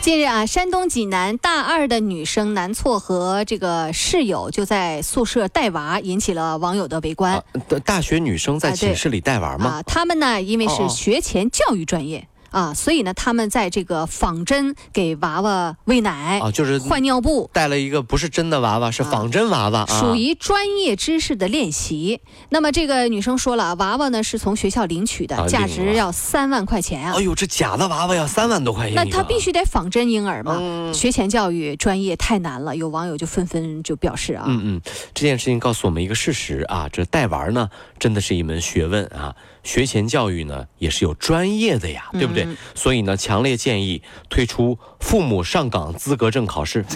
近日啊，山东济南大二的女生南错和这个室友就在宿舍带娃，引起了网友的围观。大大学女生在寝室里带娃吗？啊，他们呢，因为是学前教育专业。啊，所以呢，他们在这个仿真给娃娃喂奶啊，就是换尿布，带了一个不是真的娃娃，是仿真娃娃，属于专业知识的练习。那么这个女生说了，娃娃呢是从学校领取的，价值要三万块钱啊！哎呦，这假的娃娃要三万多块钱，那他必须得仿真婴儿嘛？学前教育专业太难了，有网友就纷纷就表示啊，嗯嗯，这件事情告诉我们一个事实啊，这带娃呢真的是一门学问啊。学前教育呢也是有专业的呀，对不对？所以呢，强烈建议推出父母上岗资格证考试。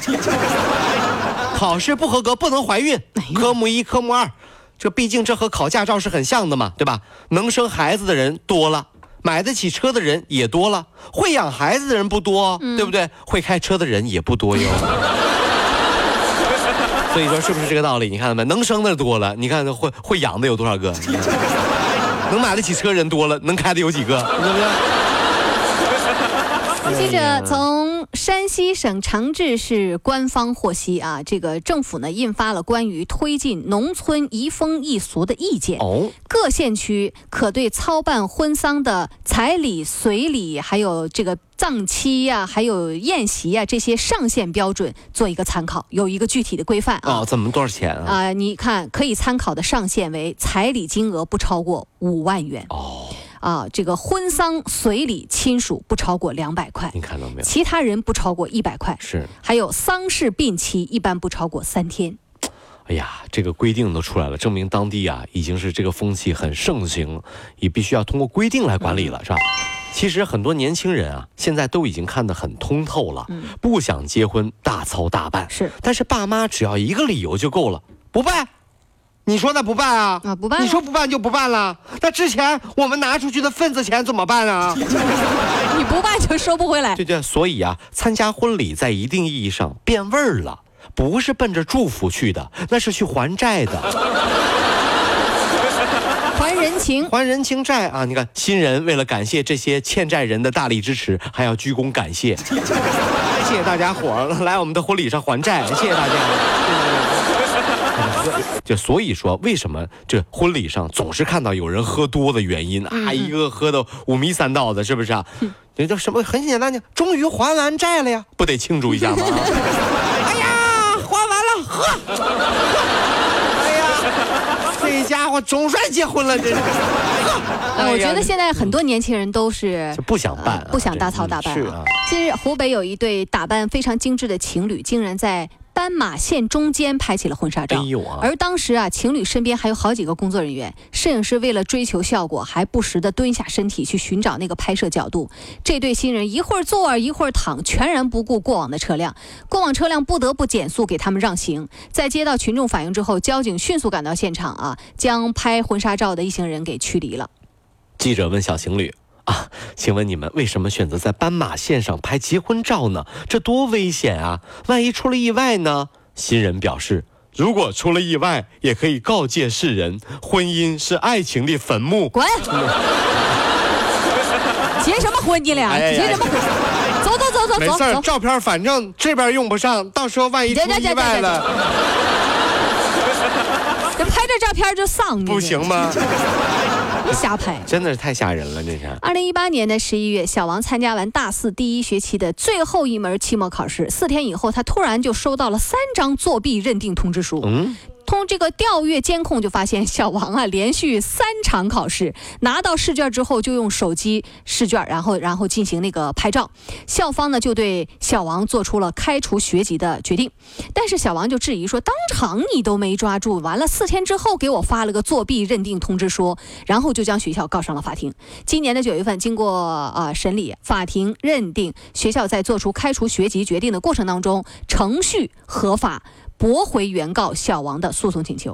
考试不合格不能怀孕。科目一、科目二，这毕竟这和考驾照是很像的嘛，对吧？能生孩子的人多了，买得起车的人也多了，会养孩子的人不多，对不对？会开车的人也不多哟。所以说是不是这个道理？你看到没？能生的多了，你看会会养的有多少个？能买得起车人多了，能开的有几个？对不对？记者从山西省长治市官方获悉啊，这个政府呢印发了关于推进农村移风易俗的意见。哦，各县区可对操办婚丧的彩礼、随礼，还有这个葬期呀，还有宴席呀这些上限标准做一个参考，有一个具体的规范啊。哦，怎么多少钱啊？啊，你看可以参考的上限为彩礼金额不超过五万元。哦。啊，这个婚丧随礼亲属不超过两百块，你看到没有？其他人不超过一百块，是。还有丧事病期一般不超过三天。哎呀，这个规定都出来了，证明当地啊已经是这个风气很盛行，也必须要通过规定来管理了，是吧？其实很多年轻人啊，现在都已经看得很通透了，不想结婚大操大办，是。但是爸妈只要一个理由就够了，不办。你说那不办啊？啊，不办。你说不办就不办了。那之前我们拿出去的份子钱怎么办啊？你不办就收不回来。对对，所以啊，参加婚礼在一定意义上变味儿了，不是奔着祝福去的，那是去还债的。还人情，还人情债啊！你看，新人为了感谢这些欠债人的大力支持，还要鞠躬感谢，谢谢大家伙儿来我们的婚礼上还债，谢谢大家。就所以说，为什么这婚礼上总是看到有人喝多的原因啊？一个喝的五迷三道的，是不是啊？这叫什么？很简单呢，终于还完债了呀，不得庆祝一下吗？哎呀，还完了，喝！哎呀，这家伙总算结婚了，这是。哎，我觉得现在很多年轻人都是不想办，不想大操大办。是啊。近日，湖北有一对打扮非常精致的情侣，竟然在。斑马线中间拍起了婚纱照，而当时啊，情侣身边还有好几个工作人员。摄影师为了追求效果，还不时的蹲下身体去寻找那个拍摄角度。这对新人一会儿坐一会儿躺，全然不顾过往的车辆。过往车辆不得不减速给他们让行。在接到群众反映之后，交警迅速赶到现场啊，将拍婚纱照的一行人给驱离了。记者问小情侣。啊，请问你们为什么选择在斑马线上拍结婚照呢？这多危险啊！万一出了意外呢？新人表示，如果出了意外，也可以告诫世人，婚姻是爱情的坟墓。滚！结什么婚？你俩结什么婚？走走走走走。没事，照片反正这边用不上，到时候万一出意外了，这拍这照片就丧，不行吗？瞎拍，真的是太吓人了！这是。二零一八年的十一月，小王参加完大四第一学期的最后一门期末考试，四天以后，他突然就收到了三张作弊认定通知书。嗯。通这个调阅监控就发现，小王啊连续三场考试拿到试卷之后，就用手机试卷，然后然后进行那个拍照。校方呢就对小王做出了开除学籍的决定。但是小王就质疑说，当场你都没抓住，完了四天之后给我发了个作弊认定通知书，然后就将学校告上了法庭。今年的九月份，经过啊审理，法庭认定学校在做出开除学籍决定的过程当中程序合法。驳回原告小王的诉讼请求。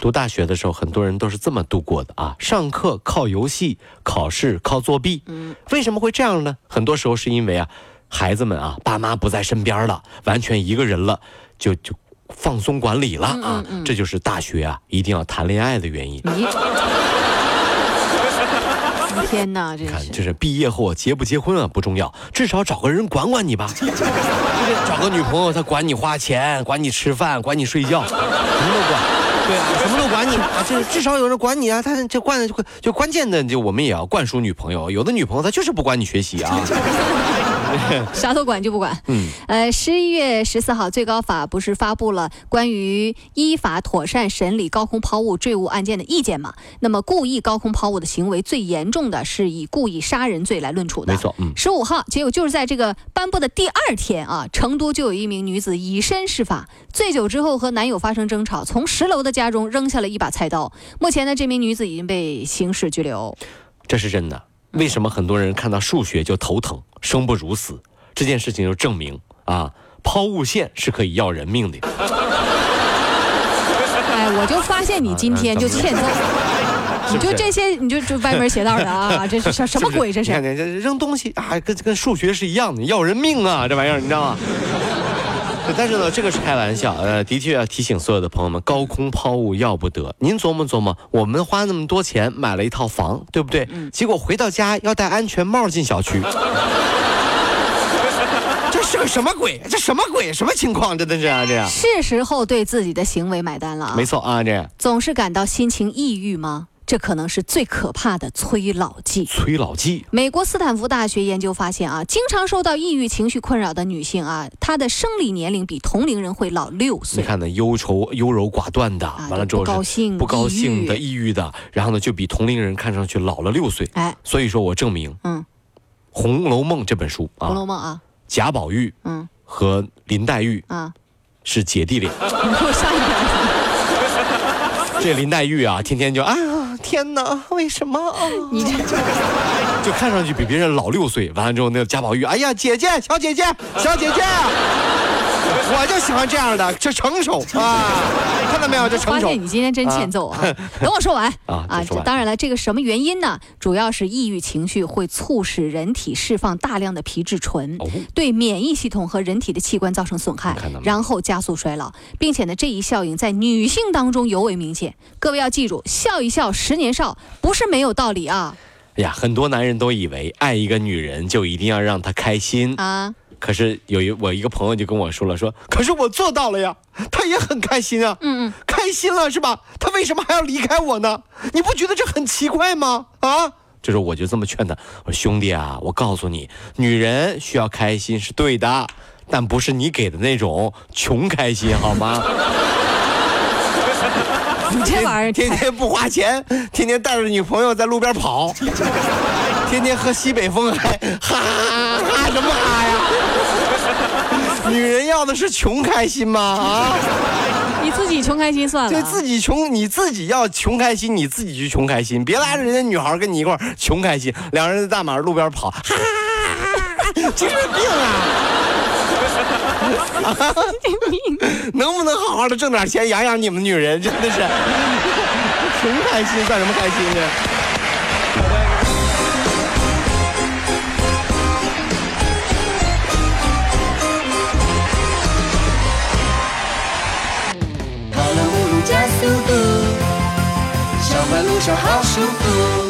读大学的时候，很多人都是这么度过的啊，上课靠游戏，考试靠作弊。嗯，为什么会这样呢？很多时候是因为啊，孩子们啊，爸妈不在身边了，完全一个人了，就就放松管理了啊。这就是大学啊，一定要谈恋爱的原因。天哪，这看，就是毕业后结不结婚啊不重要，至少找个人管管你吧。就是找个女朋友，她管你花钱，管你吃饭，管你睡觉，什么都管。对啊，什么都管你啊，就是至少有人管你啊。他这关就关键的，就我们也要灌输女朋友。有的女朋友她就是不管你学习啊。啥都管就不管。嗯，呃，十一月十四号，最高法不是发布了关于依法妥善审理高空抛物坠物案件的意见吗？那么，故意高空抛物的行为最严重的是以故意杀人罪来论处的。没错，嗯。十五号，结果就是在这个颁布的第二天啊，成都就有一名女子以身试法，醉酒之后和男友发生争吵，从十楼的家中扔下了一把菜刀。目前呢，这名女子已经被刑事拘留。这是真的。为什么很多人看到数学就头疼、生不如死？这件事情就证明啊，抛物线是可以要人命的。哎，我就发现你今天就欠揍，你就这些，你就就歪门邪道的啊！这是什什么鬼？这是？你看，这扔东西啊，跟跟数学是一样的，要人命啊！这玩意儿，你知道吗？但是呢，这个是开玩笑，呃，的确要提醒所有的朋友们，高空抛物要不得。您琢磨琢磨，我们花那么多钱买了一套房，对不对？嗯。结果回到家要戴安全帽进小区，这是个什么鬼？这什么鬼？什么情况？真的是啊，这样。是时候对自己的行为买单了。没错啊，这样。总是感到心情抑郁吗？这可能是最可怕的催老剂。催老剂。美国斯坦福大学研究发现啊，经常受到抑郁情绪困扰的女性啊，她的生理年龄比同龄人会老六岁。你看那忧愁、优柔寡断的，完了之后不高兴、不高兴的、抑郁的，然后呢就比同龄人看上去老了六岁。哎，所以说我证明，嗯，《红楼梦》这本书啊，《红楼梦》啊，贾宝玉嗯和林黛玉啊是姐弟恋。你 给我上一点。这林黛玉啊，天天就啊。天哪，为什么？你这 就看上去比别人老六岁。完了之后，那个贾宝玉，哎呀，姐姐，小姐姐，小姐姐。我就喜欢这样的，这成熟 啊！看到没有，这成熟。发现你今天真欠揍啊！等我说完啊啊！当然了，这个什么原因呢？主要是抑郁情绪会促使人体释放大量的皮质醇，对免疫系统和人体的器官造成损害，然后加速衰老，并且呢，这一效应在女性当中尤为明显。各位要记住，笑一笑，十年少，不是没有道理啊！哎呀，很多男人都以为爱一个女人就一定要让她开心啊。可是有一我一个朋友就跟我说了，说可是我做到了呀，他也很开心啊，嗯嗯，开心了是吧？他为什么还要离开我呢？你不觉得这很奇怪吗？啊，这时候我就这么劝他，我说兄弟啊，我告诉你，女人需要开心是对的，但不是你给的那种穷开心，好吗？你这玩意儿天天不花钱，天天带着女朋友在路边跑，天天喝西北风，还哈哈哈什么哈呀？女人要的是穷开心吗？啊！你自己穷开心算了。对自己穷，你自己要穷开心，你自己去穷开心，别拉着人家女孩跟你一块穷开心。两人在大马路边跑，哈哈哈哈精神病啊！精神病，能不能好好的挣点钱养养你们女人？真的是 穷开心算什么开心呢？速度，上班路上好舒服。